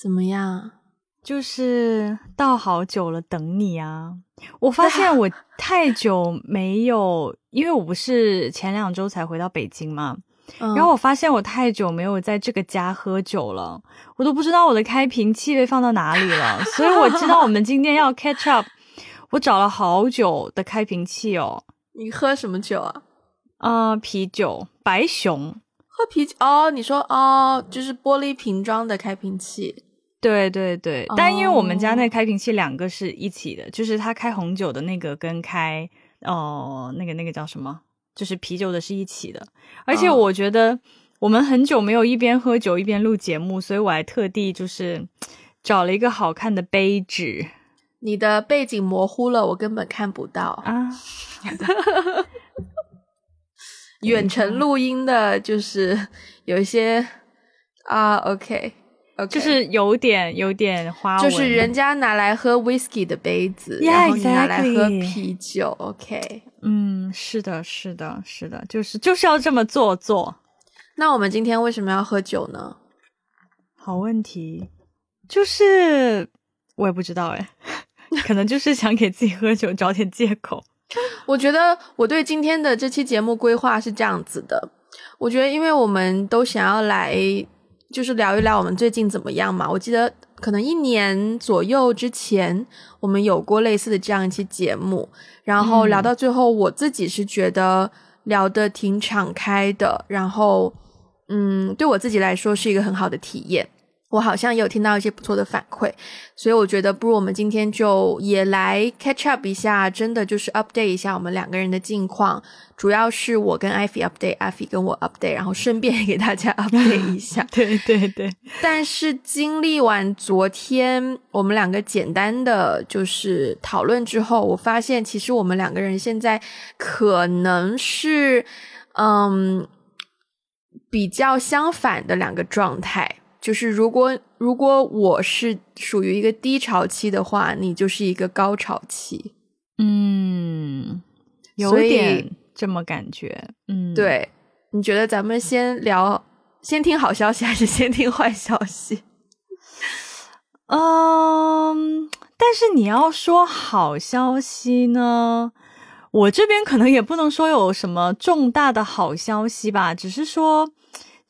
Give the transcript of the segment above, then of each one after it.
怎么样？就是倒好久了，等你啊！我发现我 太久没有，因为我不是前两周才回到北京嘛，然后我发现我太久没有在这个家喝酒了，我都不知道我的开瓶器被放到哪里了。所以我知道我们今天要 catch up，我找了好久的开瓶器哦。你喝什么酒啊？啊，啤酒，白熊。喝啤酒哦？你说哦，就是玻璃瓶装的开瓶器。对对对，但因为我们家那开瓶器两个是一起的，就是它开红酒的那个跟开哦那个那个叫什么，就是啤酒的是一起的。而且我觉得我们很久没有一边喝酒一边录节目，所以我还特地就是找了一个好看的杯纸。你的背景模糊了，我根本看不到啊。远程录音的就是有一些啊，OK。就是有点有点花纹，就是人家拿来喝 whisky 的杯子，然后你拿来喝啤酒。OK，嗯，是的，是的，是的，就是就是要这么做做。那我们今天为什么要喝酒呢？好问题，就是我也不知道哎，可能就是想给自己喝酒找点借口。我觉得我对今天的这期节目规划是这样子的，我觉得因为我们都想要来。就是聊一聊我们最近怎么样嘛？我记得可能一年左右之前，我们有过类似的这样一期节目，然后聊到最后，我自己是觉得聊得挺敞开的，然后嗯，对我自己来说是一个很好的体验。我好像也有听到一些不错的反馈，所以我觉得不如我们今天就也来 catch up 一下，真的就是 update 一下我们两个人的近况。主要是我跟艾菲 update，艾菲跟我 update，然后顺便给大家 update 一下。对对对。但是经历完昨天我们两个简单的就是讨论之后，我发现其实我们两个人现在可能是嗯比较相反的两个状态。就是如果如果我是属于一个低潮期的话，你就是一个高潮期，嗯，有点这么感觉，嗯，对，你觉得咱们先聊，先听好消息还是先听坏消息？嗯，但是你要说好消息呢，我这边可能也不能说有什么重大的好消息吧，只是说。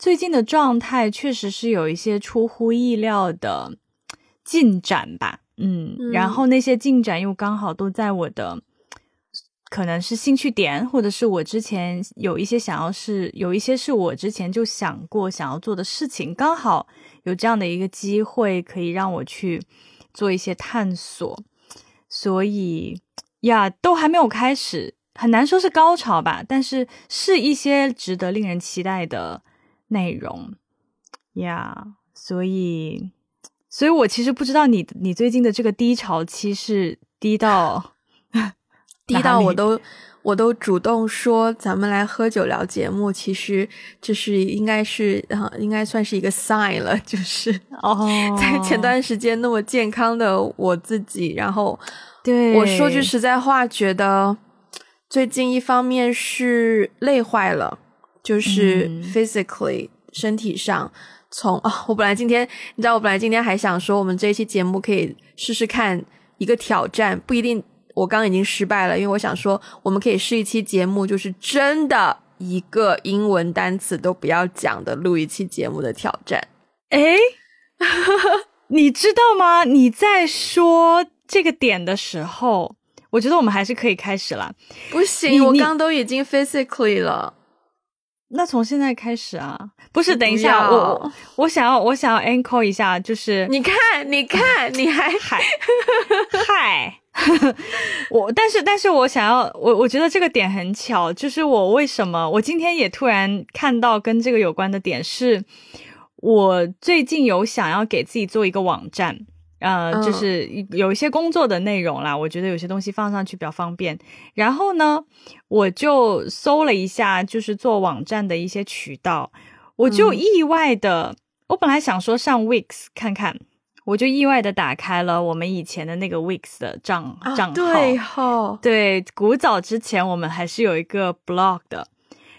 最近的状态确实是有一些出乎意料的进展吧，嗯，然后那些进展又刚好都在我的可能是兴趣点，或者是我之前有一些想要是有一些是我之前就想过想要做的事情，刚好有这样的一个机会可以让我去做一些探索，所以呀，都还没有开始，很难说是高潮吧，但是是一些值得令人期待的。内容呀，所以，所以我其实不知道你你最近的这个低潮期是低到 低到我都我都主动说咱们来喝酒聊节目，其实这是应该是啊，应该算是一个 sign 了，就是哦，在前段时间那么健康的我自己，然后对我说句实在话，觉得最近一方面是累坏了。就是 physically 身体上，从啊，我本来今天你知道，我本来今天还想说，我们这一期节目可以试试看一个挑战，不一定我刚已经失败了，因为我想说，我们可以试一期节目，就是真的一个英文单词都不要讲的录一期节目的挑战。诶，你知道吗？你在说这个点的时候，我觉得我们还是可以开始了。不行，我刚都已经 physically 了。那从现在开始啊，不是？等一下，我我想要我想要 echo 一下，就是你看，你看，你还嗨嗨，我但是但是我想要我我觉得这个点很巧，就是我为什么我今天也突然看到跟这个有关的点，是我最近有想要给自己做一个网站。呃，就是有一些工作的内容啦，我觉得有些东西放上去比较方便。然后呢，我就搜了一下，就是做网站的一些渠道，我就意外的，我本来想说上 Wix 看看，我就意外的打开了我们以前的那个 Wix 的账账号。对古早之前我们还是有一个 blog 的。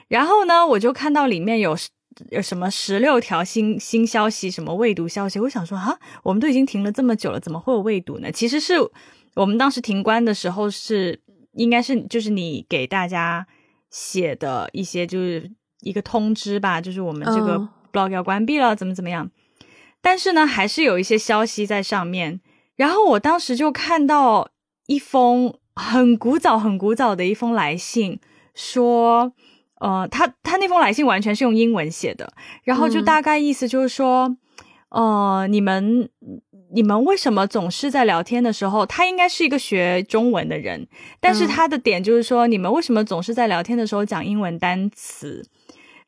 然后呢，我就看到里面有有什么十六条新新消息，什么未读消息，我想说啊，我们都已经停了这么久了，怎么会有未读呢？其实是我们当时停关的时候是应该是就是你给大家写的一些就是一个通知吧，就是我们这个 blog 要关闭了，怎么怎么样。但是呢，还是有一些消息在上面。然后我当时就看到一封很古早、很古早的一封来信，说。呃，他他那封来信完全是用英文写的，然后就大概意思就是说，呃，你们你们为什么总是在聊天的时候，他应该是一个学中文的人，但是他的点就是说，你们为什么总是在聊天的时候讲英文单词，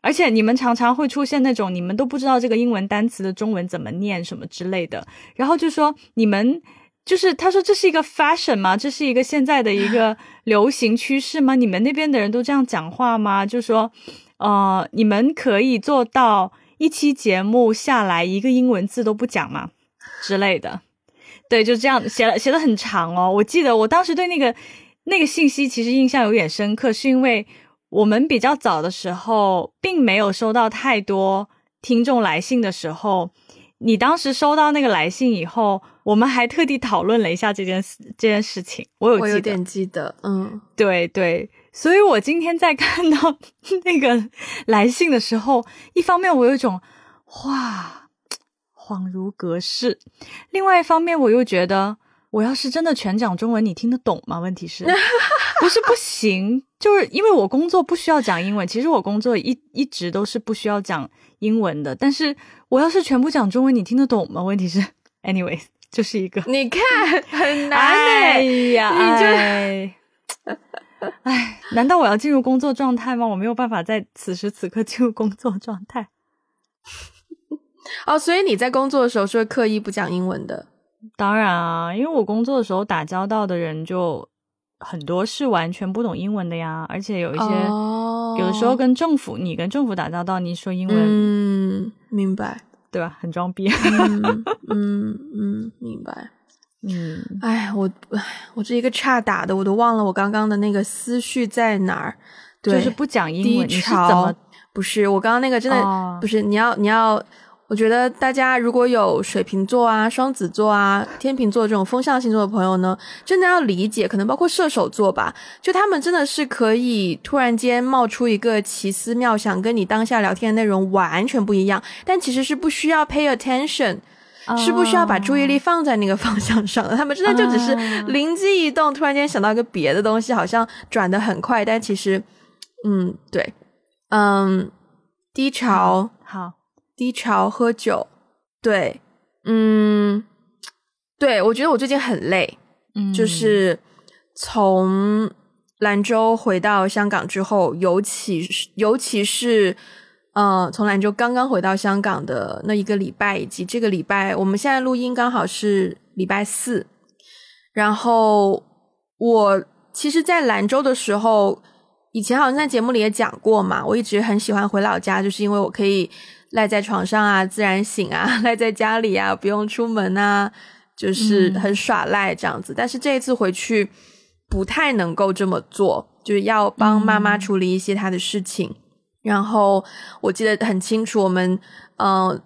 而且你们常常会出现那种你们都不知道这个英文单词的中文怎么念什么之类的，然后就说你们。就是他说这是一个 fashion 吗？这是一个现在的一个 流行趋势吗？你们那边的人都这样讲话吗？就说，呃，你们可以做到一期节目下来一个英文字都不讲吗？之类的，对，就这样写了，写的很长哦。我记得我当时对那个那个信息其实印象有点深刻，是因为我们比较早的时候并没有收到太多听众来信的时候。你当时收到那个来信以后，我们还特地讨论了一下这件事这件事情。我有，我有点记得，嗯，对对。所以我今天在看到 那个来信的时候，一方面我有一种哇，恍如隔世；另外一方面，我又觉得，我要是真的全讲中文，你听得懂吗？问题是，不是不行，就是因为我工作不需要讲英文。其实我工作一一直都是不需要讲英文的，但是。我要是全部讲中文，你听得懂吗？问题是，anyway，就是一个你看很难哎呀，你就哎，难道我要进入工作状态吗？我没有办法在此时此刻进入工作状态。哦，所以你在工作的时候是会刻意不讲英文的？当然啊，因为我工作的时候打交道的人就很多是完全不懂英文的呀，而且有一些有的时候跟政府，你跟政府打交道，你说英文，嗯。明白，对吧？很装逼。嗯嗯，明白。嗯，哎，我哎我这一个差打的，我都忘了我刚刚的那个思绪在哪儿。就是不讲英文，你是怎么？不是，我刚刚那个真的不是。你要你要。我觉得大家如果有水瓶座啊、双子座啊、天秤座这种风象星座的朋友呢，真的要理解，可能包括射手座吧，就他们真的是可以突然间冒出一个奇思妙想，跟你当下聊天的内容完全不一样，但其实是不需要 pay attention，是不需要把注意力放在那个 方向上的。他们真的就只是灵机一动，突然间想到一个别的东西，好像转的很快，但其实，嗯，对，嗯，低潮，好。低潮喝酒，对，嗯，对我觉得我最近很累，嗯，就是从兰州回到香港之后，尤其是尤其是，呃，从兰州刚刚回到香港的那一个礼拜，以及这个礼拜，我们现在录音刚好是礼拜四，然后我其实，在兰州的时候，以前好像在节目里也讲过嘛，我一直很喜欢回老家，就是因为我可以。赖在床上啊，自然醒啊，赖在家里啊，不用出门啊，就是很耍赖这样子。但是这一次回去不太能够这么做，就是要帮妈妈处理一些她的事情。然后我记得很清楚，我们嗯，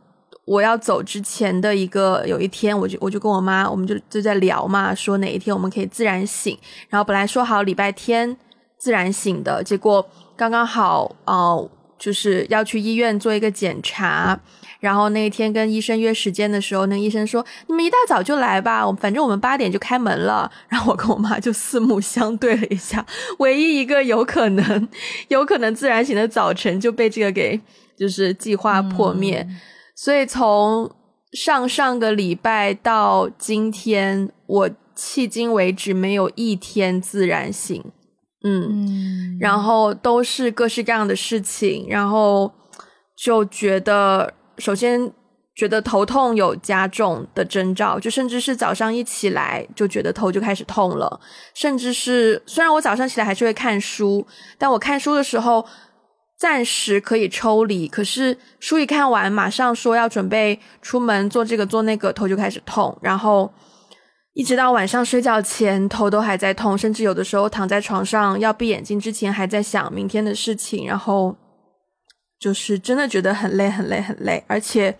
我要走之前的一个有一天，我就我就跟我妈，我们就就在聊嘛，说哪一天我们可以自然醒。然后本来说好礼拜天自然醒的，结果刚刚好哦。就是要去医院做一个检查，然后那一天跟医生约时间的时候，那医生说：“你们一大早就来吧，我反正我们八点就开门了。”然后我跟我妈就四目相对了一下，唯一一个有可能、有可能自然醒的早晨就被这个给就是计划破灭。所以从上上个礼拜到今天，我迄今为止没有一天自然醒。嗯，然后都是各式各样的事情，然后就觉得，首先觉得头痛有加重的征兆，就甚至是早上一起来就觉得头就开始痛了，甚至是虽然我早上起来还是会看书，但我看书的时候暂时可以抽离，可是书一看完，马上说要准备出门做这个做那个，头就开始痛，然后。一直到晚上睡觉前，头都还在痛，甚至有的时候躺在床上要闭眼睛之前，还在想明天的事情，然后就是真的觉得很累，很累，很累。而且，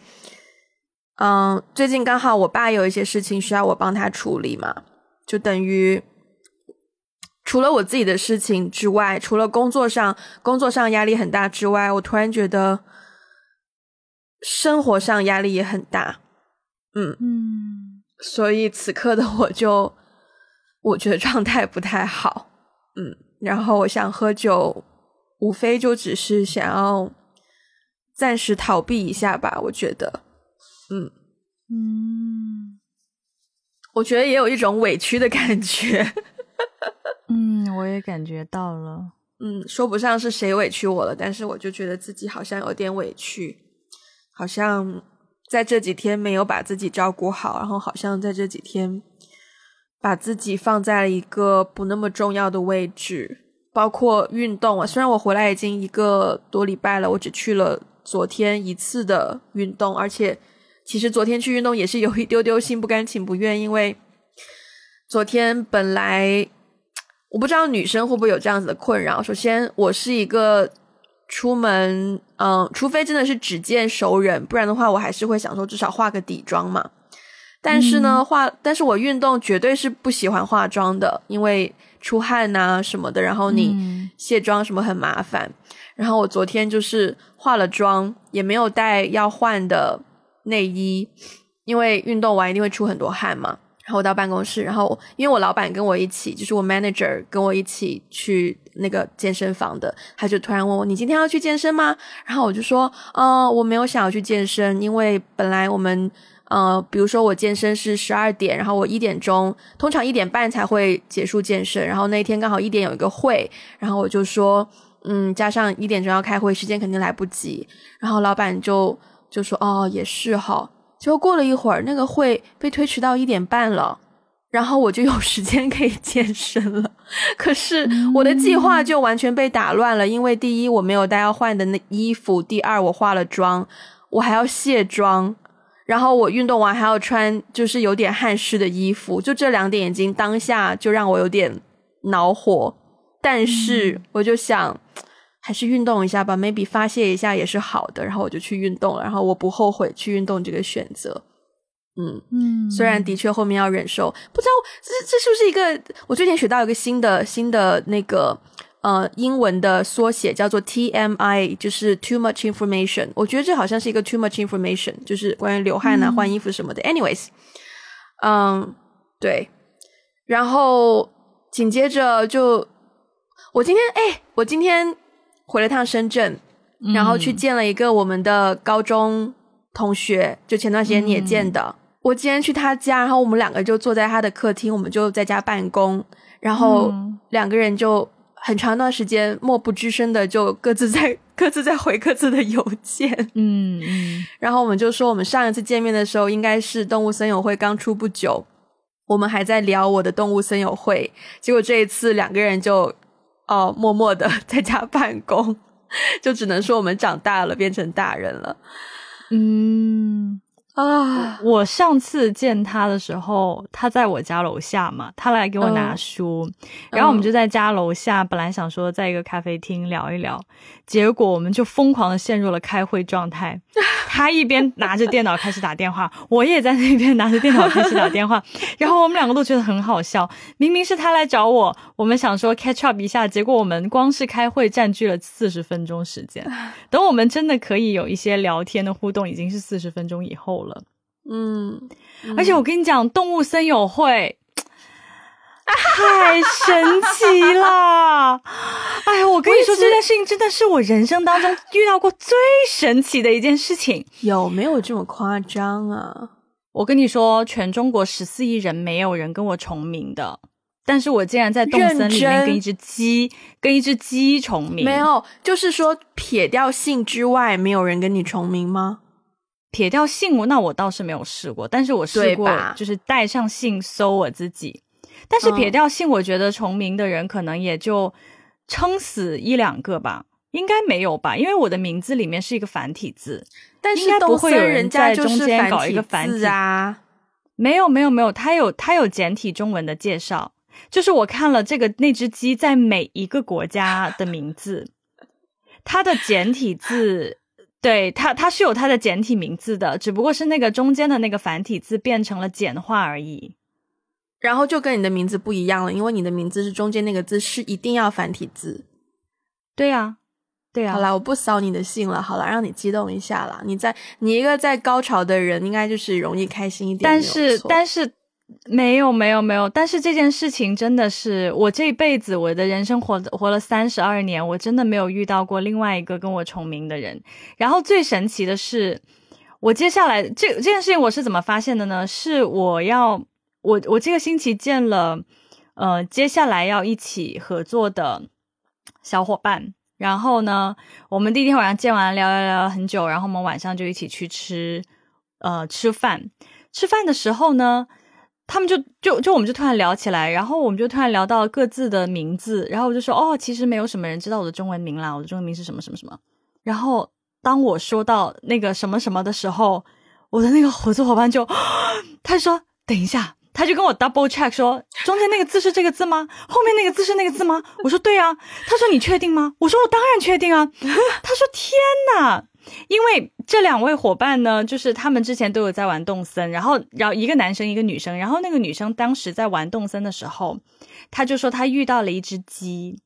嗯，最近刚好我爸有一些事情需要我帮他处理嘛，就等于除了我自己的事情之外，除了工作上工作上压力很大之外，我突然觉得生活上压力也很大。嗯嗯，所以此刻的我就我觉得状态不太好。嗯，然后我想喝酒，无非就只是想要暂时逃避一下吧。我觉得，嗯嗯我觉得也有一种委屈的感觉。嗯，我也感觉到了。嗯，说不上是谁委屈我了，但是我就觉得自己好像有点委屈，好像在这几天没有把自己照顾好，然后好像在这几天把自己放在了一个不那么重要的位置，包括运动啊。虽然我回来已经一个多礼拜了，我只去了昨天一次的运动，而且其实昨天去运动也是有一丢丢心不甘情不愿，因为昨天本来。我不知道女生会不会有这样子的困扰。首先，我是一个出门，嗯，除非真的是只见熟人，不然的话，我还是会想说至少化个底妆嘛。但是呢，化，但是我运动绝对是不喜欢化妆的，因为出汗呐什么的，然后你卸妆什么很麻烦。然后我昨天就是化了妆，也没有带要换的内衣，因为运动完一定会出很多汗嘛。然后我到办公室，然后因为我老板跟我一起，就是我 manager 跟我一起去那个健身房的，他就突然问我：“你今天要去健身吗？”然后我就说：“呃，我没有想要去健身，因为本来我们，呃，比如说我健身是十二点，然后我一点钟，通常一点半才会结束健身，然后那天刚好一点有一个会，然后我就说，嗯，加上一点钟要开会，时间肯定来不及。然后老板就就说：“哦，也是哈。”结果过了一会儿，那个会被推迟到一点半了，然后我就有时间可以健身了。可是我的计划就完全被打乱了，因为第一我没有带要换的那衣服，第二我化了妆，我还要卸妆，然后我运动完还要穿就是有点汗湿的衣服，就这两点已经当下就让我有点恼火。但是我就想。还是运动一下吧，maybe 发泄一下也是好的。然后我就去运动了，然后我不后悔去运动这个选择。嗯嗯，虽然的确后面要忍受，不知道这这是不是一个我最近学到一个新的新的那个呃英文的缩写，叫做 TMI，就是 Too Much Information。我觉得这好像是一个 Too Much Information，就是关于流汗啊、换衣服什么的。Anyways，嗯，对。然后紧接着就我今天哎，我今天。回了趟深圳，然后去见了一个我们的高中同学，就前段时间你也见的。我今天去他家，然后我们两个就坐在他的客厅，我们就在家办公，然后两个人就很长一段时间默不吱声的就各自在 各自在回各自的邮件。嗯嗯，然后我们就说，我们上一次见面的时候应该是动物森友会刚出不久，我们还在聊我的动物森友会，结果这一次两个人就。哦，默默的 在家办公，就只能说我们长大了，变成大人了。嗯啊，我上次见他的时候，他在我家楼下嘛，他来给我拿书，然后我们就在家楼下，本来想说在一个咖啡厅聊一聊。结果我们就疯狂的陷入了开会状态，他一边拿着电脑开始打电话，我也在那边拿着电脑开始打电话，然后我们两个都觉得很好笑。明明是他来找我，我们想说 catch up 一下，结果我们光是开会占据了四十分钟时间。等我们真的可以有一些聊天的互动，已经是四十分钟以后了。嗯，而且我跟你讲，动物森友会。太神奇了！哎呀，我跟你说，这件事情真的是我人生当中遇到过最神奇的一件事情。有没有这么夸张啊？我跟你说，全中国十四亿人没有人跟我重名的，但是我竟然在动森里面跟一只鸡跟一只鸡重名。没有，就是说撇掉姓之外，没有人跟你重名吗？撇掉姓，那我倒是没有试过，但是我试过，就是带上姓搜我自己。但是撇掉姓，我觉得重名的人可能也就撑死一两个吧，应该没有吧？因为我的名字里面是一个繁体字，但是不会有人在中间搞一个繁体啊。没有没有没有，他有他有简体中文的介绍，就是我看了这个那只鸡在每一个国家的名字。它的简体字，对它它是有它的简体名字的，只不过是那个中间的那个繁体字变成了简化而已。然后就跟你的名字不一样了，因为你的名字是中间那个字是一定要繁体字。对呀，对呀。好啦，我不扫你的兴了，好了，让你激动一下啦。你在你一个在高潮的人，应该就是容易开心一点。但是但是没有没有没有，但是这件事情真的是我这辈子我的人生活活了三十二年，我真的没有遇到过另外一个跟我重名的人。然后最神奇的是，我接下来这这件事情我是怎么发现的呢？是我要。我我这个星期见了，呃，接下来要一起合作的小伙伴。然后呢，我们第一天晚上见完，聊聊聊很久。然后我们晚上就一起去吃，呃，吃饭。吃饭的时候呢，他们就就就我们就突然聊起来，然后我们就突然聊到各自的名字。然后我就说，哦，其实没有什么人知道我的中文名啦，我的中文名是什么什么什么。然后当我说到那个什么什么的时候，我的那个合作伙伴就他说，等一下。他就跟我 double check 说，中间那个字是这个字吗？后面那个字是那个字吗？我说对啊。他说你确定吗？我说我当然确定啊。他说天呐，因为这两位伙伴呢，就是他们之前都有在玩动森，然后然后一个男生一个女生，然后那个女生当时在玩动森的时候，他就说他遇到了一只鸡，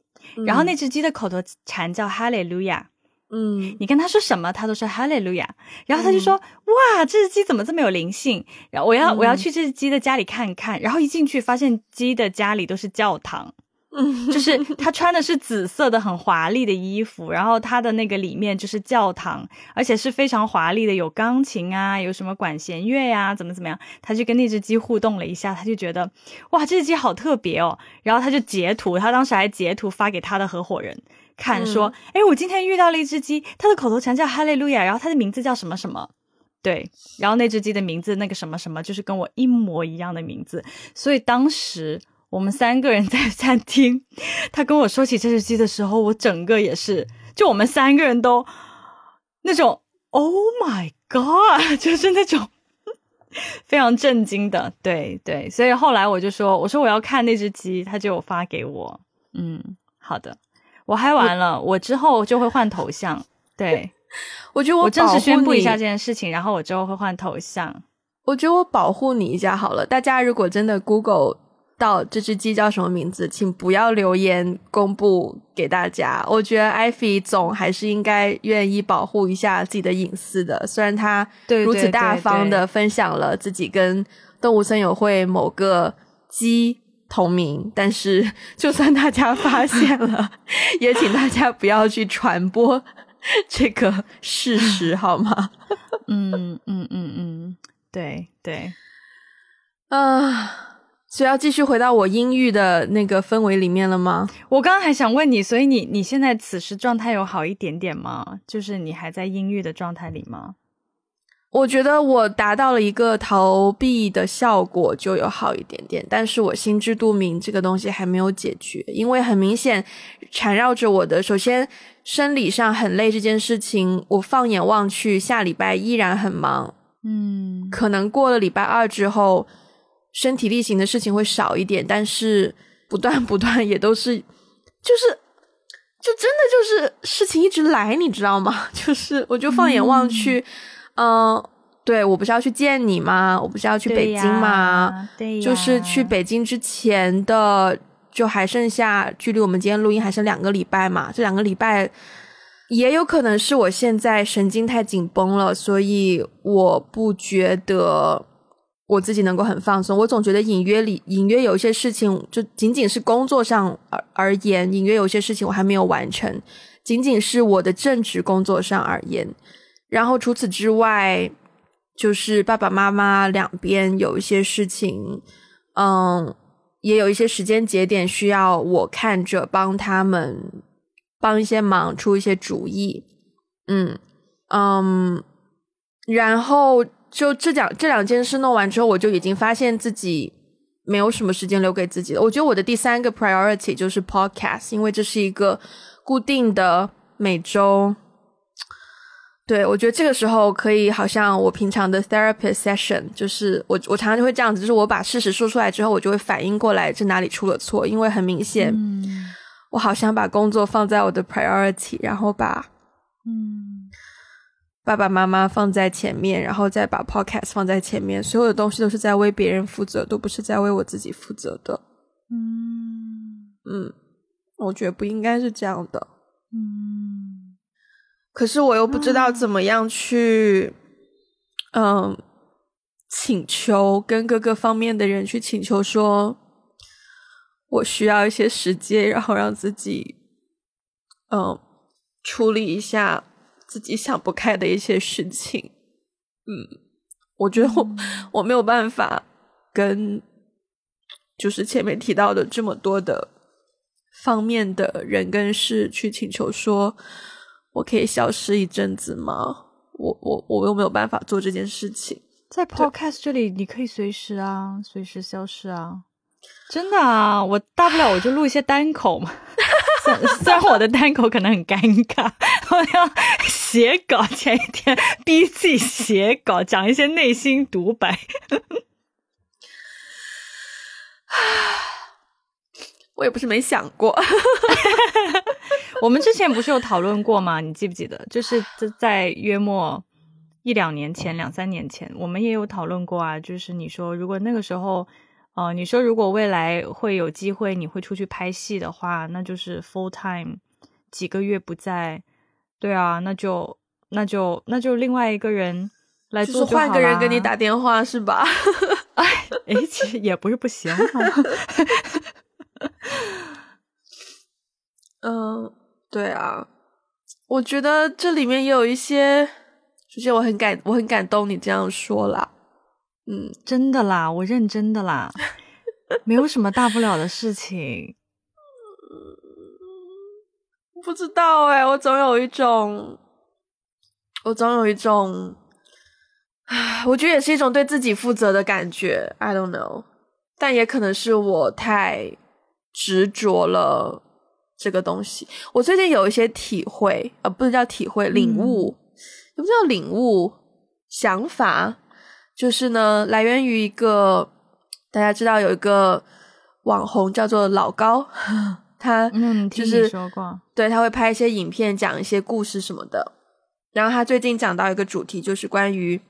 然后那只鸡的口头禅叫哈利路亚。嗯，你跟他说什么，他都说哈利路亚。然后他就说：“哇，这只鸡怎么这么有灵性？”然后我要我要去这只鸡的家里看看。然后一进去，发现鸡的家里都是教堂，嗯，就是他穿的是紫色的很华丽的衣服，然后他的那个里面就是教堂，而且是非常华丽的，有钢琴啊，有什么管弦乐呀，怎么怎么样。他就跟那只鸡互动了一下，他就觉得哇，这只鸡好特别哦。然后他就截图，他当时还截图发给他的合伙人。看说，哎，我今天遇到了一只鸡，它的口头禅叫哈利路亚，然后它的名字叫什么什么，对，然后那只鸡的名字那个什么什么，就是跟我一模一样的名字，所以当时我们三个人在 餐厅，他跟我说起这只鸡的时候，我整个也是，就我们三个人都那种 Oh my God，就是那种非常震惊的，对对，所以后来我就说，我说我要看那只鸡，他就发给我，嗯，好的。我嗨完了，我之后就会换头像。对，我觉得我正式宣布一下这件事情，然后我之后会换头像。我觉得我保护你一下好了。大家如果真的 Google 到这只鸡叫什么名字，请不要留言公布给大家。我觉得艾菲总还是应该愿意保护一下自己的隐私的。虽然他如此大方的分享了自己跟动物森友会某个鸡。同名，但是就算大家发现了，也请大家不要去传播这个事实，好吗？嗯嗯嗯嗯，对对，啊，所以要继续回到我阴郁的那个氛围里面了吗？我刚刚还想问你，所以你你现在此时状态有好一点点吗？就是你还在阴郁的状态里吗？我觉得我达到了一个逃避的效果，就有好一点点。但是我心知肚明，这个东西还没有解决，因为很明显缠绕着我的。首先，生理上很累这件事情，我放眼望去，下礼拜依然很忙。嗯，可能过了礼拜二之后，身体力行的事情会少一点，但是不断不断也都是，就是就真的就是事情一直来，你知道吗？就是我就放眼望去。嗯，对我不是要去见你吗？我不是要去北京吗？对，就是去北京之前的，就还剩下距离我们今天录音还剩两个礼拜嘛。这两个礼拜也有可能是我现在神经太紧绷了，所以我不觉得我自己能够很放松。我总觉得隐约里隐约有一些事情，就仅仅是工作上而而言，隐约有些事情我还没有完成，仅仅是我的正职工作上而言。然后除此之外，就是爸爸妈妈两边有一些事情，嗯，也有一些时间节点需要我看着帮他们帮一些忙，出一些主意，嗯嗯，然后就这两这两件事弄完之后，我就已经发现自己没有什么时间留给自己了。我觉得我的第三个 priority 就是 podcast，因为这是一个固定的每周。对，我觉得这个时候可以，好像我平常的 therapy session，就是我我常常就会这样子，就是我把事实说出来之后，我就会反应过来这哪里出了错，因为很明显，我好想把工作放在我的 priority，然后把嗯爸爸妈妈放在前面，然后再把 podcast 放在前面，所有的东西都是在为别人负责，都不是在为我自己负责的。嗯嗯，我觉得不应该是这样的。嗯可是我又不知道怎么样去，嗯，请求跟各个方面的人去请求说，我需要一些时间，然后让自己，嗯，处理一下自己想不开的一些事情。嗯，我觉得我、我没有办法跟，就是前面提到的这么多的方面的人跟事去请求说。我可以消失一阵子吗？我我我又没有办法做这件事情。在 podcast 这里，你可以随时啊，随时消失啊。真的啊，我大不了我就录一些单口嘛。虽然我的单口可能很尴尬，我要写稿，前一天逼自己写稿，讲一些内心独白。我也不是没想过，我们之前不是有讨论过吗？你记不记得？就是在约莫一两年前、两三年前，我们也有讨论过啊。就是你说，如果那个时候，呃，你说如果未来会有机会，你会出去拍戏的话，那就是 full time 几个月不在，对啊，那就那就那就另外一个人来做就是换个人跟你打电话是吧？哎哎，其实也不是不行。嗯，对啊，我觉得这里面也有一些，首先我很感我很感动你这样说啦，嗯，真的啦，我认真的啦，没有什么大不了的事情。不知道哎、我总有一种，我总有一种，唉，我觉得也是一种对自己负责的感觉，I don't know，但也可能是我太执着了这个东西。我最近有一些体会，呃，不能叫体会，领悟，也不叫领悟，想法，就是呢，来源于一个大家知道有一个网红叫做老高，他嗯，听就是你说过，对，他会拍一些影片，讲一些故事什么的。然后他最近讲到一个主题，就是关于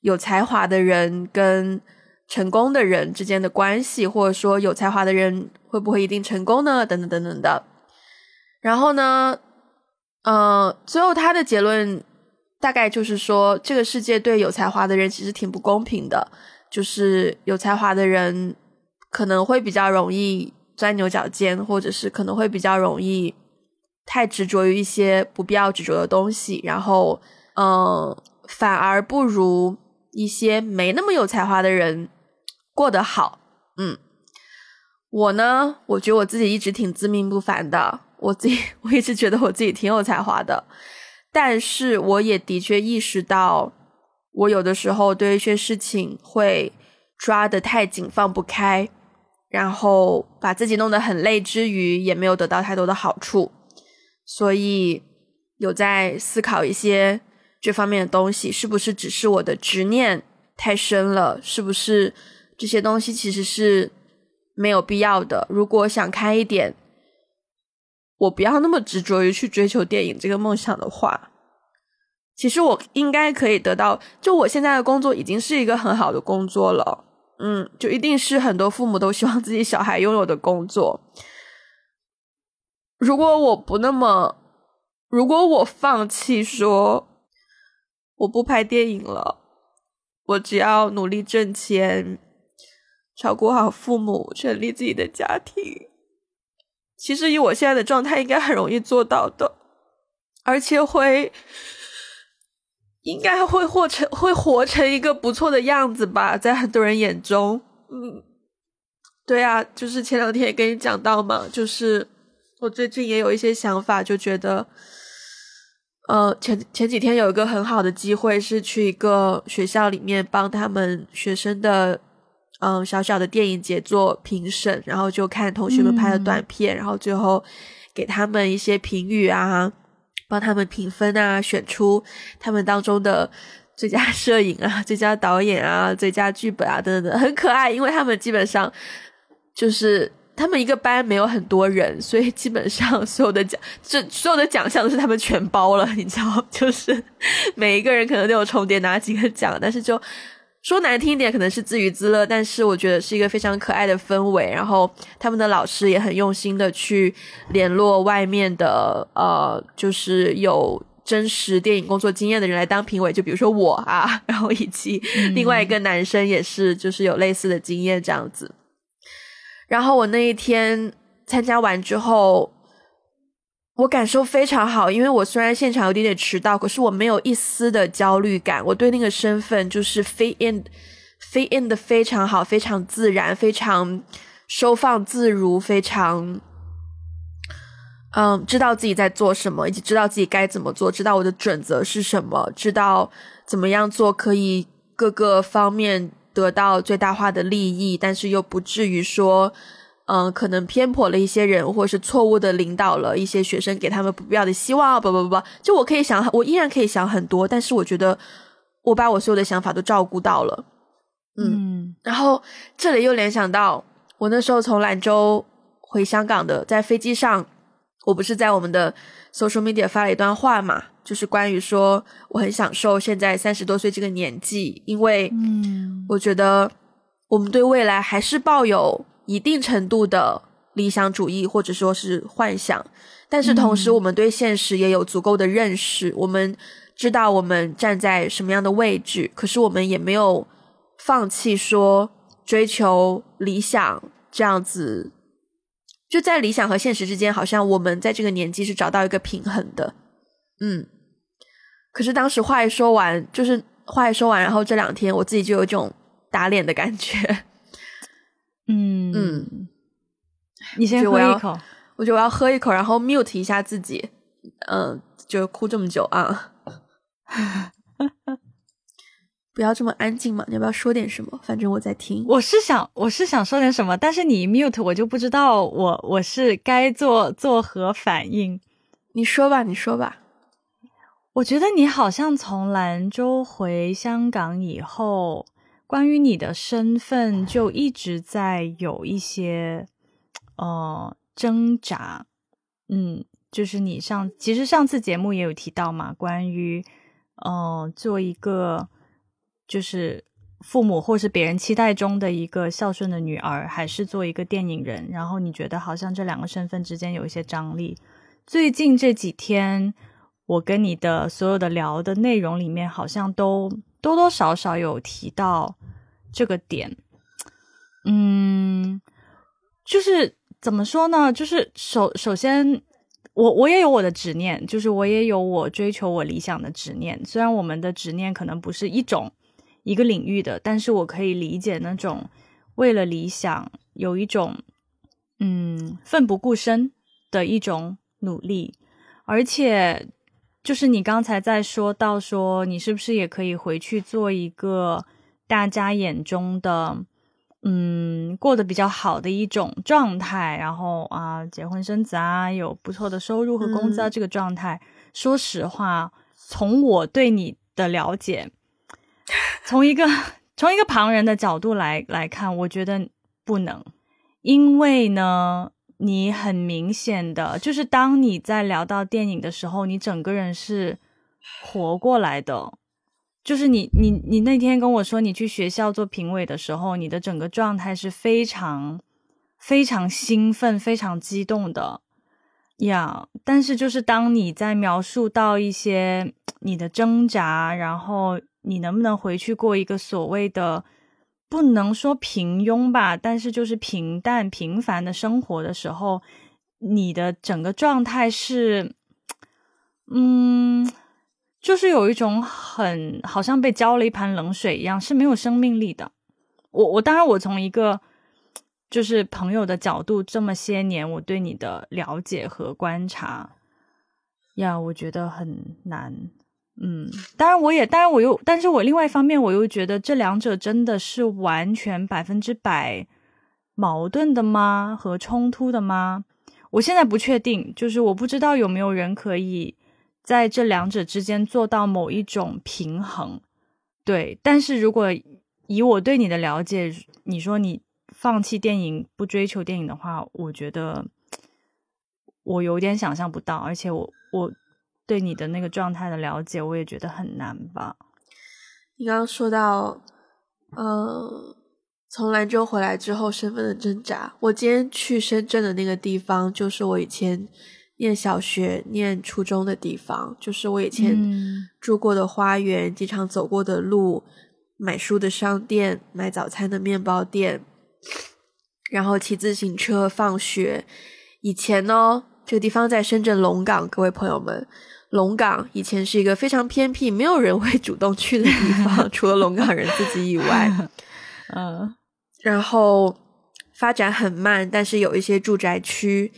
有才华的人跟成功的人之间的关系，或者说有才华的人会不会一定成功呢？等等等等的。然后呢，呃，最后他的结论大概就是说，这个世界对有才华的人其实挺不公平的，就是有才华的人可能会比较容易钻牛角尖，或者是可能会比较容易太执着于一些不必要执着的东西，然后嗯、反而不如一些没那么有才华的人过得好。嗯，我呢，我觉得我自己一直挺自命不凡的，我自己 我一直觉得我自己挺有才华的，但是我也的确意识到，我有的时候对一些事情会抓得太紧，放不开。然后把自己弄得很累之余，也没有得到太多的好处，所以有在思考一些这方面的东西，是不是只是我的执念太深了？是不是这些东西其实是没有必要的？如果想开一点，我不要那么执着于去追求电影这个梦想的话，其实我应该可以得到。就我现在的工作已经是一个很好的工作了。嗯，就一定是很多父母都希望自己小孩拥有的工作。如果我不那么，如果我放弃说我不拍电影了，我只要努力挣钱，照顾好父母，成立自己的家庭，其实以我现在的状态，应该很容易做到的，而且会。应该会活成会活成一个不错的样子吧，在很多人眼中，嗯，对啊，就是前两天也跟你讲到嘛，就是我最近也有一些想法，就觉得，呃，前前几天有一个很好的机会是去一个学校里面帮他们学生的，嗯、小小的电影节做评审，然后就看同学们拍的短片，然后最后给他们一些评语啊。帮他们评分啊，选出他们当中的最佳摄影啊、最佳导演啊、最佳剧本啊等等等，很可爱。因为他们基本上就是他们一个班没有很多人，所以基本上所有的奖，这所有的奖项都是他们全包了，你知道，就是每一个人可能都有重叠拿几个奖，但是就说难听一点，可能是自娱自乐，但是我觉得是一个非常可爱的氛围。然后他们的老师也很用心的去联络外面的呃，就是有真实电影工作经验的人来当评委，就比如说我啊，然后以及 另外一个男生也是，就是有类似的经验这样子。然后我那一天参加完之后，我感受非常好，因为我虽然现场有点点迟到，可是我没有一丝的焦虑感。我对那个身份就是 fit in，fit in 的非常好，非常自然，非常收放自如，非常嗯，知道自己在做什么，以及知道自己该怎么做，知道我的准则是什么，知道怎么样做可以各个方面。得到最大化的利益，但是又不至于说，嗯，可能偏颇了一些人，或者是错误的领导了一些学生，给他们不必要的希望。不不不不，就我可以想，我依然可以想很多，但是我觉得我把我所有的想法都照顾到了。嗯，然后这里又联想到我那时候从兰州回香港的，在飞机上，我不是在我们的 social media 发了一段话嘛？就是关于说，我很享受现在三十多岁这个年纪，因为，嗯，我觉得我们对未来还是抱有一定程度的理想主义或者说是幻想，但是同时我们对现实也有足够的认识，我们知道我们站在什么样的位置，可是我们也没有放弃说追求理想这样子，就在理想和现实之间，好像我们在这个年纪是找到一个平衡的，嗯。可是当时话一说完，就是话一说完，然后这两天我自己就有这种打脸的感觉。嗯嗯，你先喝一口，我觉得我要喝一口，然后 mute 一下自己。嗯，就哭这么久啊，不要这么安静嘛，你要不要说点什么？反正我在听。我是想，我是想说点什么，但是你 mute 我就不知道我我是该做做何反应。你说吧，你说吧。我觉得你好像从兰州回香港以后，关于你的身份就一直在有一些呃挣扎。嗯，就是你上其实上次节目也有提到嘛，关于呃做一个就是父母或是别人期待中的一个孝顺的女儿，还是做一个电影人，然后你觉得好像这两个身份之间有一些张力。最近这几天。我跟你的所有的聊的内容里面，好像都多多少少有提到这个点。嗯，就是怎么说呢？就是首首先，我我也有我的执念，就是我也有我追求我理想的执念。虽然我们的执念可能不是一种一个领域的，但是我可以理解那种为了理想有一种嗯奋不顾身的一种努力，而且。就是你刚才在说到说，你是不是也可以回去做一个大家眼中的，嗯，过得比较好的一种状态，然后啊，结婚生子啊，有不错的收入和工资啊，这个状态。说实话，从我对你的了解，从一个从一个旁人的角度来来看，我觉得不能，因为呢。你很明显的就是，当你在聊到电影的时候，你整个人是活过来的。就是你，你，你那天跟我说你去学校做评委的时候，你的整个状态是非常非常兴奋、非常激动的呀。但是，就是当你在描述到一些你的挣扎，然后你能不能回去过一个所谓的。不能说平庸吧，但是就是平淡平凡的生活的时候，你的整个状态是，嗯，就是有一种很好像被浇了一盆冷水一样，是没有生命力的。我我当然我从一个就是朋友的角度，这么些年我对你的了解和观察呀，我觉得很难。嗯，当然我也，当然我又，但是我另外一方面，我又觉得这两者真的是完全百分之百矛盾的吗？和冲突的吗？我现在不确定，就是我不知道有没有人可以在这两者之间做到某一种平衡。对，但是如果以我对你的了解，你说你放弃电影不追求电影的话，我觉得我有点想象不到，而且我我对你的那个状态的了解，我也觉得很难吧。你刚刚说到，呃，从兰州回来之后身份的挣扎。我今天去深圳的那个地方，就是我以前念小学、念初中的地方，就是我以前住过的花园，经常走过的路，买书的商店，买早餐的面包店，然后骑自行车放学。以前呢，这个地方在深圳龙岗，各位朋友们。龙岗以前是一个非常偏僻、没有人会主动去的地方，除了龙岗人自己以外。嗯，然后发展很慢，但是有一些住宅区，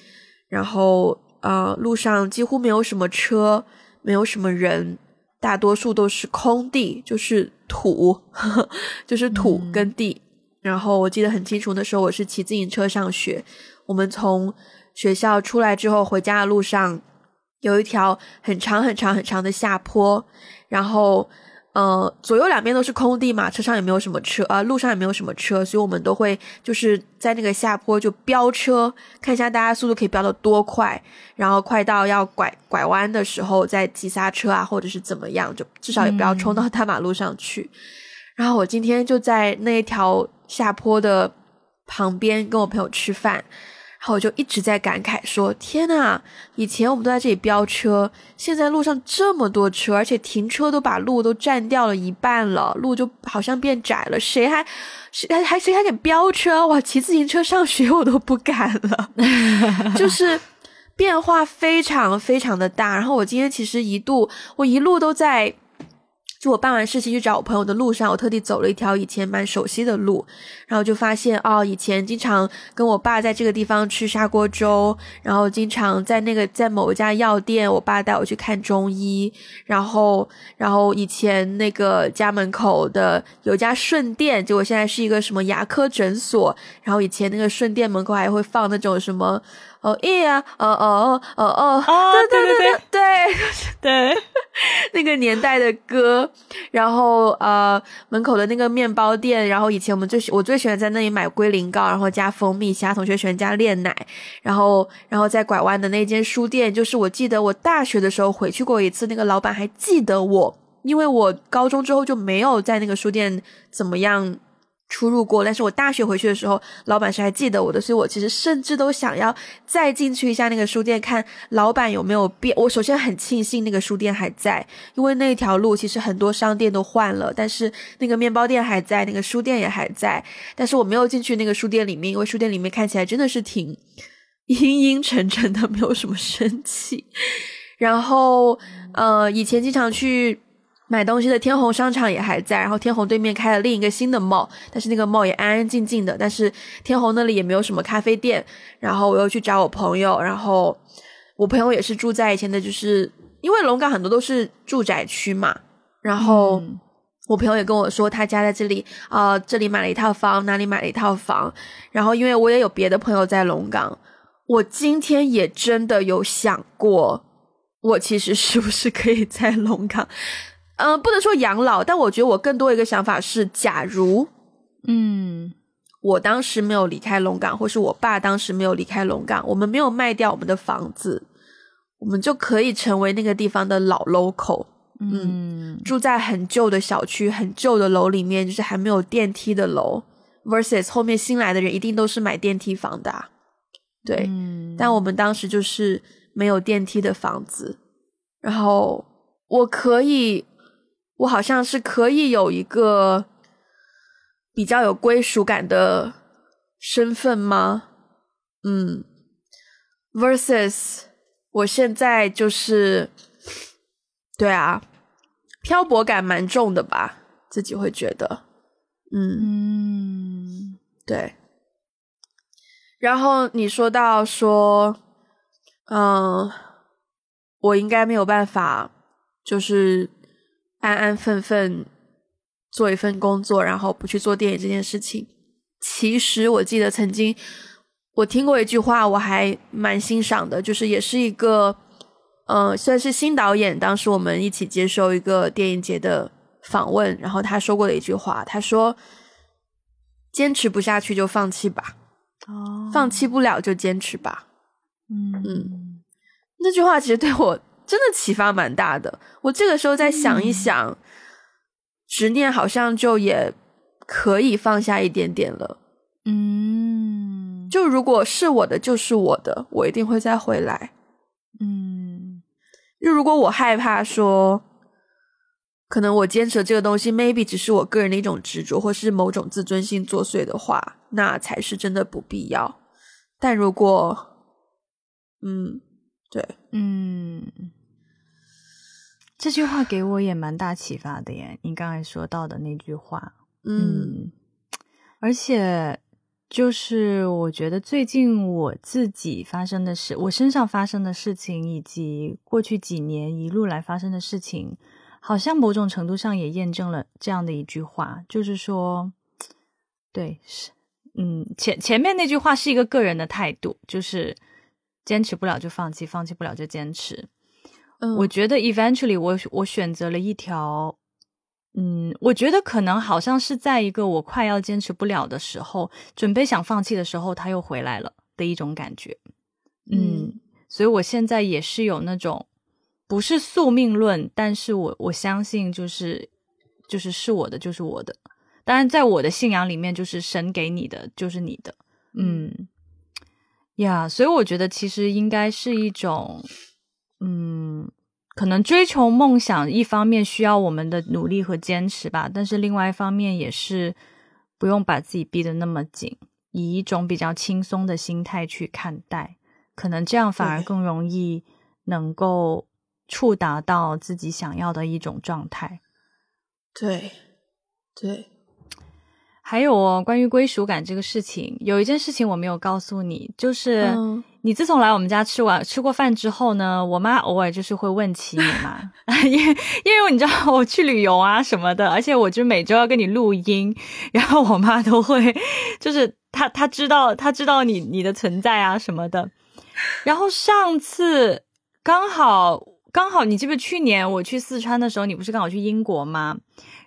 然后呃，路上几乎没有什么车，没有什么人，大多数都是空地，就是土，就是土跟地。然后我记得很清楚，那时候我是骑自行车上学，我们从学校出来之后回家的路上。有一条很长很长很长的下坡，然后，呃，左右两边都是空地嘛，车上也没有什么车，呃，路上也没有什么车，所以我们都会就是在那个下坡就飙车，看一下大家速度可以飙到多快，然后快到要拐拐弯的时候再急刹车啊，或者是怎么样，就至少也不要冲到大马路上去。然后我今天就在那一条下坡的旁边跟我朋友吃饭。然后我就一直在感慨说：“天呐，以前我们都在这里飙车，现在路上这么多车，而且停车都把路都占掉了一半了，路就好像变窄了。谁还谁还还谁还敢飙车？哇，骑自行车上学我都不敢了，就是变化非常非常的大。然后我今天其实一度，我一路都在。”就我办完事情去找我朋友的路上，我特地走了一条以前蛮熟悉的路，然后就发现哦，以前经常跟我爸在这个地方吃砂锅粥，然后经常在那个在某一家药店，我爸带我去看中医，然后然后以前那个家门口的有家顺店，结果现在是一个什么牙科诊所，然后以前那个顺店门口还会放那种什么。哦耶啊，哦哦哦哦哦，对对对。对对。对，那个年代的歌，然后呃门口的那个面包店，然后以前我们最喜我最喜欢在那里买龟苓膏，然后加蜂蜜，其他同学喜欢加炼奶，然后然后在拐弯的那间书店，就是我记得我大学的时候回去过一次，那个老板还记得我，因为我高中之后就没有在那个书店怎么样。出入过，但是我大学回去的时候，老板是还记得我的，所以我其实甚至都想要再进去一下那个书店，看老板有没有变。我首先很庆幸那个书店还在，因为那条路其实很多商店都换了，但是那个面包店还在，那个书店也还在。但是我没有进去那个书店里面，因为书店里面看起来真的是挺阴阴沉沉的，没有什么生气。然后，呃，以前经常去。买东西的天虹商场也还在，然后天虹对面开了另一个新的 mall，但是那个 mall 也安安静静的，但是天虹那里也没有什么咖啡店。然后我又去找我朋友，然后我朋友也是住在以前的，就是因为龙岗很多都是住宅区嘛。然后我朋友也跟我说，他家在这里啊，这里买了一套房，哪里买了一套房。然后因为我也有别的朋友在龙岗，我今天也真的有想过，我其实是不是可以在龙岗。嗯，不能说养老，但我觉得我更多一个想法是，假如，嗯，我当时没有离开龙岗，或是我爸当时没有离开龙岗，我们没有卖掉我们的房子，我们就可以成为那个地方的老 local，嗯，住在很旧的小区、很旧的楼里面，就是还没有电梯的楼，versus 后面新来的人一定都是买电梯房的，啊对，但我们当时就是没有电梯的房子，然后我可以。我好像是可以有一个比较有归属感的身份吗？嗯，versus 我现在就是对啊，漂泊感蛮重的吧，自己会觉得，嗯，对。然后你说到说，嗯，我应该没有办法，就是。安安分分做一份工作，然后不去做电影这件事情。其实我记得曾经我听过一句话，我还蛮欣赏的，就是也是一个呃，算是新导演。当时我们一起接受一个电影节的访问，然后他说过的一句话，他说：“坚持不下去就放弃吧，哦，放弃不了就坚持吧。嗯嗯那句话其实对我真的启发蛮大的。我这个时候再想一想，执念好像就也可以放下一点点了。嗯就如果是我的，就是我的，我一定会再回来。嗯就如果我害怕说，可能我坚持的这个东西，maybe 只是我个人的一种执着，或是某种自尊心作祟的话，那才是真的不必要。但如果，嗯，对，嗯，这句话给我也蛮大启发的耶。你刚才说到的那句话，嗯嗯，而且就是我觉得最近我自己发生的事，我身上发生的事情，以及过去几年一路来发生的事情，好像某种程度上也验证了这样的一句话，就是说，对，是，嗯，前前面那句话是一个个人的态度，就是坚持不了就放弃，放弃不了就坚持。嗯我觉得 eventually 我我选择了一条，嗯，我觉得可能好像是在一个我快要坚持不了的时候，准备想放弃的时候，他又回来了的一种感觉。嗯，所以我现在也是有那种不是宿命论，但是我我相信就是就是是我的就是我的，当然在我的信仰里面，就是神给你的就是你的。嗯，呀所以我觉得其实应该是一种，嗯，可能追求梦想，一方面需要我们的努力和坚持吧，但是另外一方面也是不用把自己逼得那么紧，以一种比较轻松的心态去看待，可能这样反而更容易能够触达到自己想要的一种状态。对，对，还有哦，关于归属感这个事情，有一件事情我没有告诉你，就是嗯你自从来我们家吃完吃过饭之后呢，我妈偶尔就是会问起你嘛，因为因为你知道我去旅游啊什么的，而且我就每周要跟你录音，然后我妈都会就是她她知道她知道你你的存在啊什么的，然后上次刚好刚好你记得去年我去四川的时候，你不是刚好去英国吗？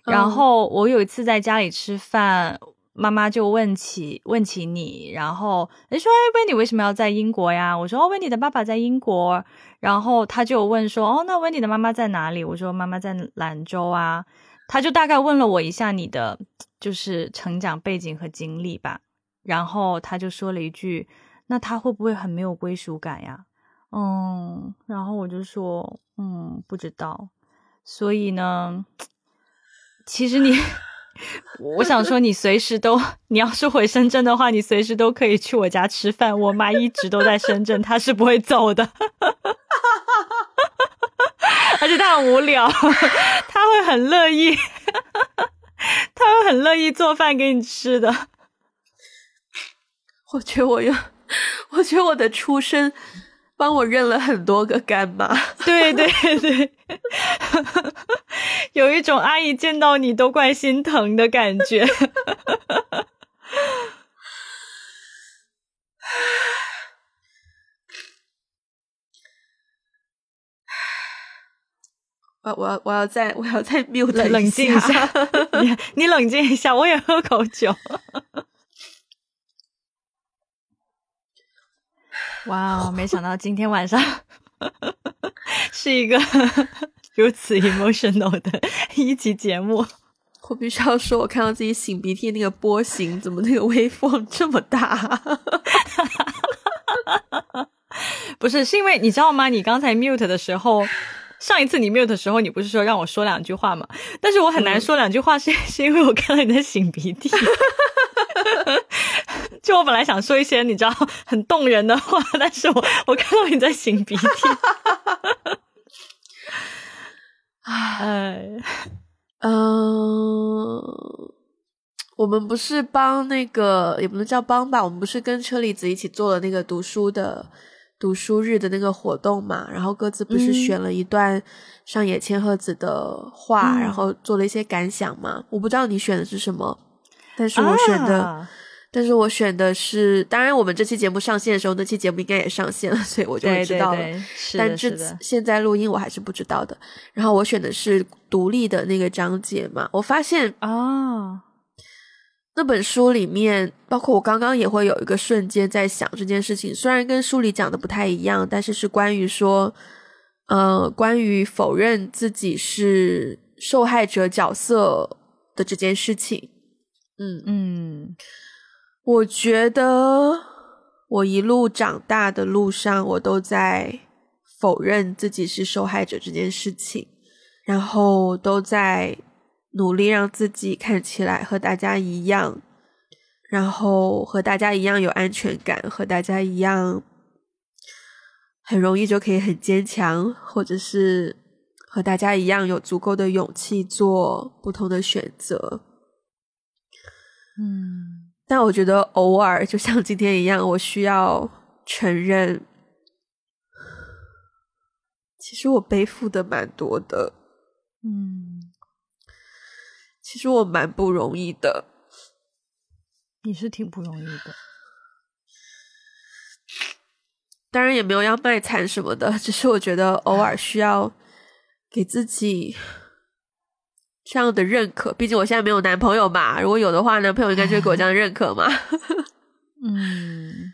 然嗯后我有一次在家里吃饭，妈妈就问起问起你，然后诶说：“哎，温妮为什么要在英国呀？”我说：“哦，温妮的爸爸在英国。”然后他就问说：“哦，那温妮的妈妈在哪里？”我说：“妈妈在兰州啊。”他就大概问了我一下你的就是成长背景和经历吧，然后他就说了一句：“那他会不会很没有归属感呀？”嗯，然后我就说：“嗯，不知道。”所以呢，其实你，我想说，你随时都，你要是回深圳的话，你随时都可以去我家吃饭。我妈一直都在深圳，她是不会走的，而且她很无聊，她会很乐意，她会很乐意做饭给你吃的。我觉得我又，我觉得我的出生帮我认了很多个干妈。对 对对，有一种阿姨见到你都怪心疼的感觉。我我要我要再我要再 mute 冷冷静一下，你你冷静一下，我也喝口酒。哇哦，没想到今天晚上 是一个 如此 emotional 的 一期节目。我必须要说，我看到自己擤鼻涕那个波形，怎么那个 waveform 这么大？不是，是因为你知道吗？你刚才 mute 的时候，上一次你 mute 的时候，你不是说让我说两句话吗？但是我很难说两句话是，是因为我看到你在擤鼻涕。就我本来想说一些你知道很动人的话，但是我我看到你在擤鼻涕。哎，嗯，我们不是帮那个，也不能叫帮吧，我们不是跟车厘子一起做了那个读书的读书日的那个活动嘛？然后各自不是嗯选了一段上野千鹤子的话，嗯然后做了一些感想嘛？我不知道你选的是什么，但是我选的。啊但是我选的是，当然我们这期节目上线的时候，那期节目应该也上线了，所以我就会知道了。但的，是的，至此现在录音我还是不知道的。然后我选的是独立的那个章节嘛，我发现哦，那本书里面，包括我刚刚也会有一个瞬间在想这件事情，虽然跟书里讲的不太一样，但是是关于说，呃，关于否认自己是受害者角色的这件事情。嗯嗯，我觉得我一路长大的路上，我都在否认自己是受害者这件事情，然后都在。努力让自己看起来和大家一样，然后和大家一样有安全感，和大家一样很容易就可以很坚强，或者是和大家一样有足够的勇气做不同的选择。嗯，但我觉得偶尔就像今天一样，我需要承认，其实我背负的蛮多的。嗯。其实我蛮不容易的，你是挺不容易的，当然也没有要卖惨什么的，只是我觉得偶尔需要给自己这样的认可。毕竟我现在没有男朋友嘛，如果有的话，男朋友应该就会给我这样的认可嘛。嗯，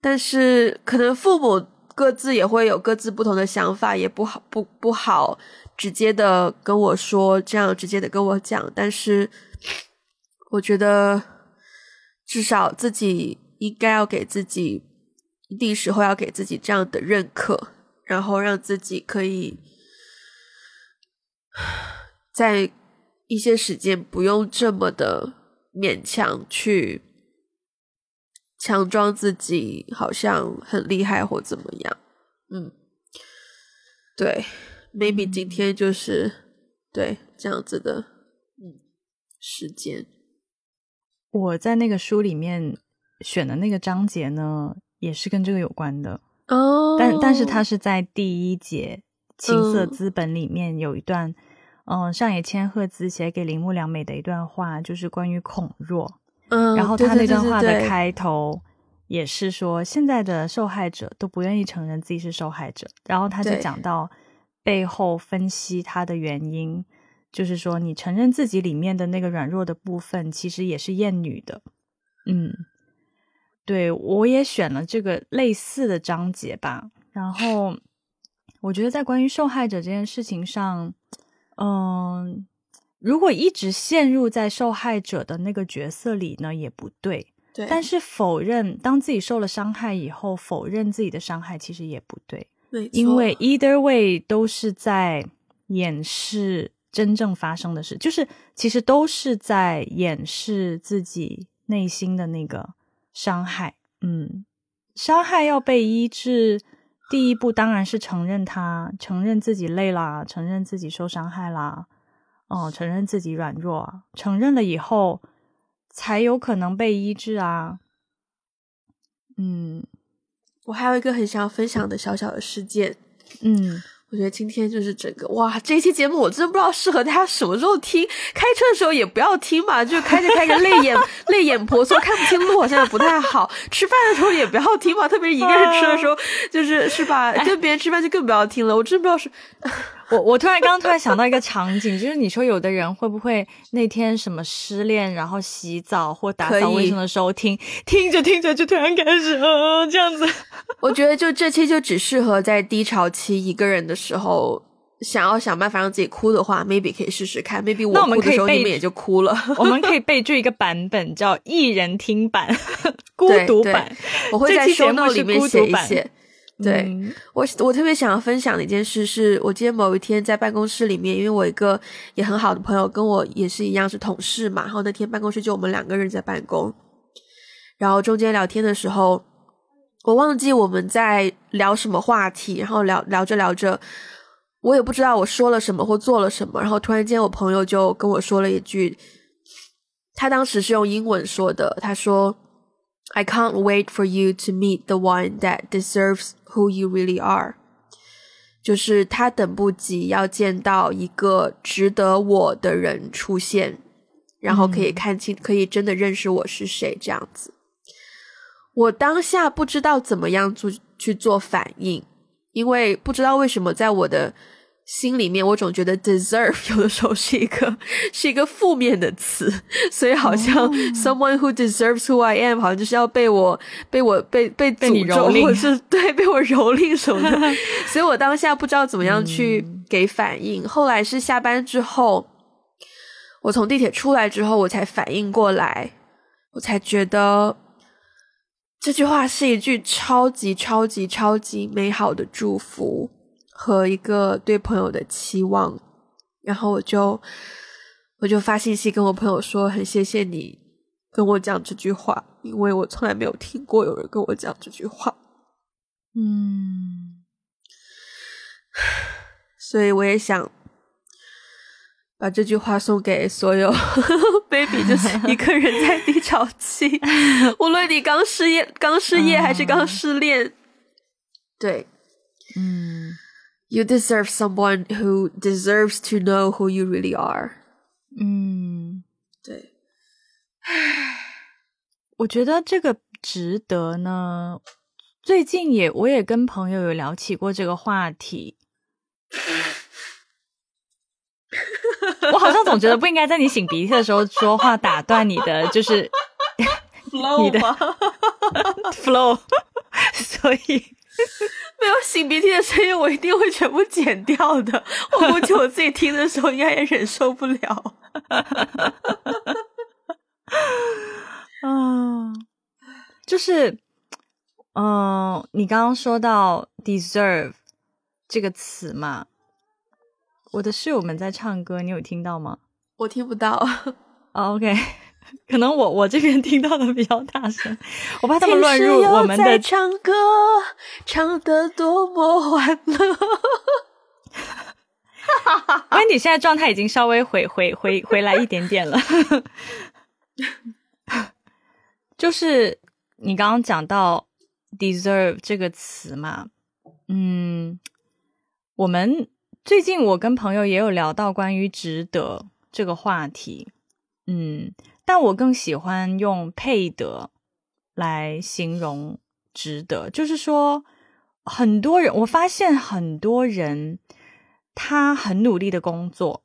但是可能父母各自也会有各自不同的想法，也不好不不好。直接的跟我说，这样直接的跟我讲，但是我觉得至少自己应该要给自己一定时候要给自己这样的认可，然后让自己可以 在一些时间不用这么的勉强去强装自己，好像很厉害或怎么样。嗯，对。maybe 今天就是对这样子的，嗯，时间。我在那个书里面选的那个章节呢，也是跟这个有关的哦。但但是它是在第一节《青色资本》里面有一段，嗯，上野千鹤子写给铃木良美的一段话，就是关于孔若。嗯，然后他那段话的开头也是说，现在的受害者都不愿意承认自己是受害者。然后他就讲到。背后分析他的原因，就是说，你承认自己里面的那个软弱的部分，其实也是厌女的。嗯，对我也选了这个类似的章节吧。然后，我觉得在关于受害者这件事情上，嗯，如果一直陷入在受害者的那个角色里呢，也不对。对，但是否认当自己受了伤害以后，否认自己的伤害，其实也不对。因为 either way 都是在掩饰真正发生的事，就是其实都是在掩饰自己内心的那个伤害。嗯，伤害要被医治，第一步当然是承认他，承认自己累啦，承认自己受伤害啦，哦，承认自己软弱，承认了以后才有可能被医治啊。嗯。我还有一个很想要分享的小小的事件，嗯，我觉得今天就是整个哇，这一期节目我真的不知道适合大家什么时候听，开车的时候也不要听嘛，就开着开着泪眼 泪眼婆娑，看不清路好像也不太好，吃饭的时候也不要听嘛，特别是一个人吃的时候，就是是吧，跟别人吃饭就更不要听了，我真不知道是。我我突然刚刚突然想到一个场景，就是你说有的人会不会那天什么失恋，然后洗澡或打扫卫生的时候听，听着听着就突然开始呃这样子。我觉得就这期就只适合在低潮期一个人的时候，想要想办法让自己哭的话，maybe 可以试试看。maybe 我哭的时候你们也就哭了。我们可以 备注一个版本叫一人听版，孤独版。我会在节目里面写一写。对我，我特别想要分享的一件事是，我今天某一天在办公室里面，因为我一个也很好的朋友跟我也是一样是同事嘛，然后那天办公室就我们两个人在办公，然后中间聊天的时候，我忘记我们在聊什么话题，然后聊聊着聊着，我也不知道我说了什么或做了什么，然后突然间我朋友就跟我说了一句，他当时是用英文说的，他说。I can't wait for you to meet the one that deserves who you really are。就是他等不及要见到一个值得我的人出现，然后可以看清，可以真的认识我是谁这样子。我当下不知道怎么样做去做反应，因为不知道为什么在我的心里面，我总觉得 deserve 有的时候是一个 是一个负面的词，所以好像 someone who deserves who I am 好像就是要被我被我被被诅咒，或是对被我蹂躏什么的，所以我当下不知道怎么样去给反应。后来是下班之后，我从地铁出来之后，我才反应过来，我才觉得这句话是一句超级超级超级美好的祝福。和一个对朋友的期望，然后我就我就发信息跟我朋友说，很谢谢你跟我讲这句话，因为我从来没有听过有人跟我讲这句话。嗯，所以我也想把这句话送给所有 baby，就是一个人在低潮期，无论你刚失业、刚失业还是刚失恋，对，嗯。You deserve someone who deserves to know who you really are。嗯，对。我觉得这个值得呢。最近也，我也跟朋友有聊起过这个话题。我好像总觉得不应该在你擤鼻涕的时候说话，打断你的就是 你的 flow，所以。没有擤鼻涕的声音，我一定会全部剪掉的。我估计我自己听的时候，应该也忍受不了。啊，就是，嗯，你刚刚说到 “deserve” 这个词嘛，我的室友们在唱歌，你有听到吗？我听不到。OK。可能我我这边听到的比较大声，我怕他们乱入我们的唱歌，唱的多么欢乐。因为你现在状态已经稍微回回回回来一点点了。就是你刚刚讲到 “deserve” 这个词嘛，嗯，我们最近我跟朋友也有聊到关于“值得”这个话题，嗯。但我更喜欢用配得来形容值得，就是说，很多人我发现很多人他很努力的工作，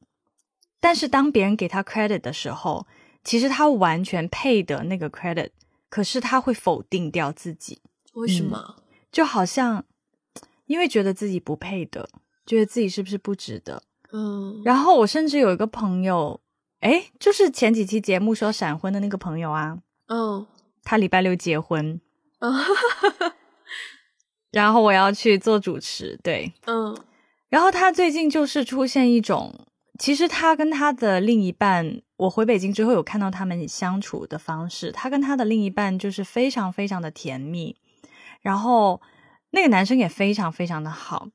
但是当别人给他 credit 的时候，其实他完全配得那个 credit，可是他会否定掉自己。为什么？就好像因为觉得自己不配得，觉得自己是不是不值得？嗯。然后我甚至有一个朋友。哎，就是前几期节目说闪婚的那个朋友啊，嗯，他礼拜六结婚，然后我要去做主持，对，嗯，然后他最近就是出现一种，其实他跟他的另一半，我回北京之后有看到他们相处的方式，他跟他的另一半就是非常非常的甜蜜，然后那个男生也非常非常的好，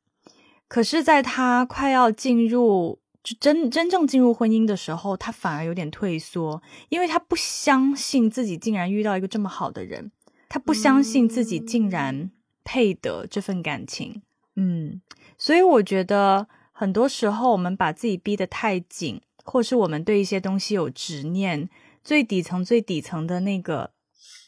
可是，在他快要进入。就真真正进入婚姻的时候，他反而有点退缩，因为他不相信自己竟然遇到一个这么好的人，他不相信自己竟然配得这份感情。嗯，所以我觉得很多时候我们把自己逼得太紧，或是我们对一些东西有执念，最底层最底层的那个，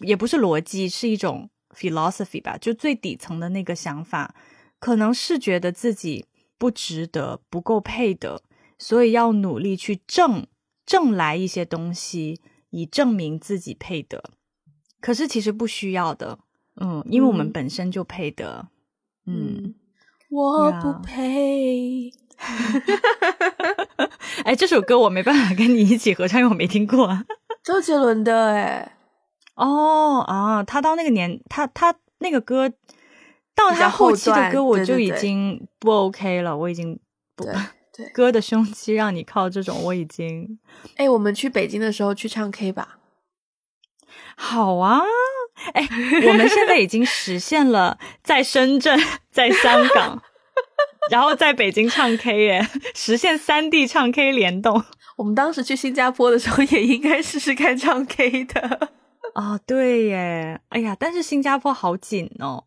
也不是逻辑，是一种 philosophy 吧，就最底层的那个想法，可能是觉得自己不值得，不够配得。所以要努力去挣挣来一些东西，以证明自己配得。可是其实不需要的，嗯，因为我们本身就配得。嗯，我不配。哎，这首歌我没办法跟你一起合唱，因为我没听过。周杰伦的哎。哦啊，他到那个年，他他那个歌到他后期的歌，我就已经不 OK 了，我已经不。对，哥的胸肌让你靠这种，我已经。哎，我们去北京的时候去唱 K 吧。好啊，哎，我们现在已经实现了 在深圳、在香港，然后在北京唱 K 耶，实现三地唱 K 联动。我们当时去新加坡的时候也应该试试看唱 K 的。哦，对耶，哎呀，但是新加坡好紧哦。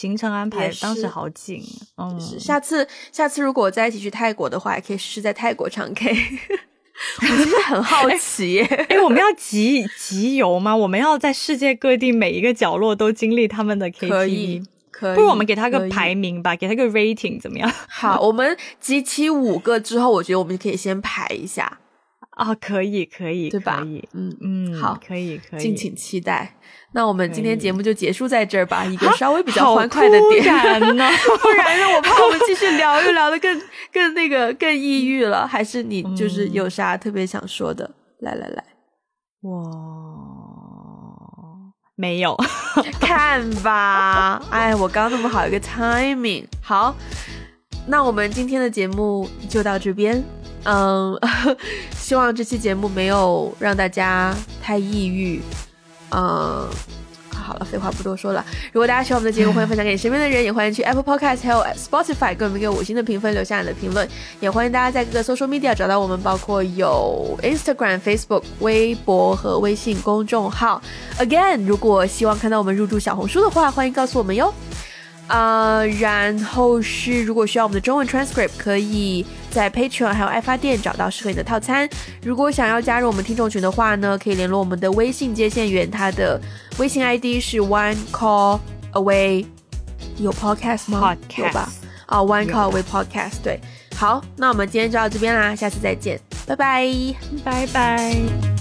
行程安排当时好紧，嗯，下次下次如果我再一起去泰国的话，也可以试试在泰国唱 K。我真的很好 奇，哎，我们要集集邮吗？我们要在世界各地每一个角落都经历他们的 KTV？可以，可以，不如我们给他个排名吧，给他个 rating 怎么样？好，我们集齐五个之后，我觉得我们可以先排一下，啊，可以，可以，对吧可以，？嗯，嗯，好可以，可以，敬请期待。那我们今天节目就结束在这儿吧，一个稍微比较欢快的点。呢不然呢，我怕我们继续聊又聊得更更那个更抑郁了。还是你就是有啥特别想说的？来来来，我没有，看吧。哎，我刚那么好一个 timing，好，那我们今天的节目就到这边。嗯，希望这期节目没有让大家太抑郁。嗯。好了，废话不多说了。如果大家喜欢我们的节目，欢迎分享给身边的人，也欢迎去 Apple Podcast 还有 Spotify 给我们一个五星的评分，留下你的评论。也欢迎大家在各个 social media 找到我们，包括有 Instagram、Facebook、微博和微信公众号。Again，如果希望看到我们入驻小红书的话，欢迎告诉我们哟。呃，然后是如果需要我们的中文 transcript，可以在 Patreon 还有爱发电找到适合你的套餐。如果想要加入我们听众群的话呢，可以联络我们的微信接线员，他的微信 ID 是 One Call Away。有 podcast 吗 Podcast 有吧？啊、o n e Call Away Podcast。对，好，那我们今天就到这边啦，下次再见，拜拜。拜拜。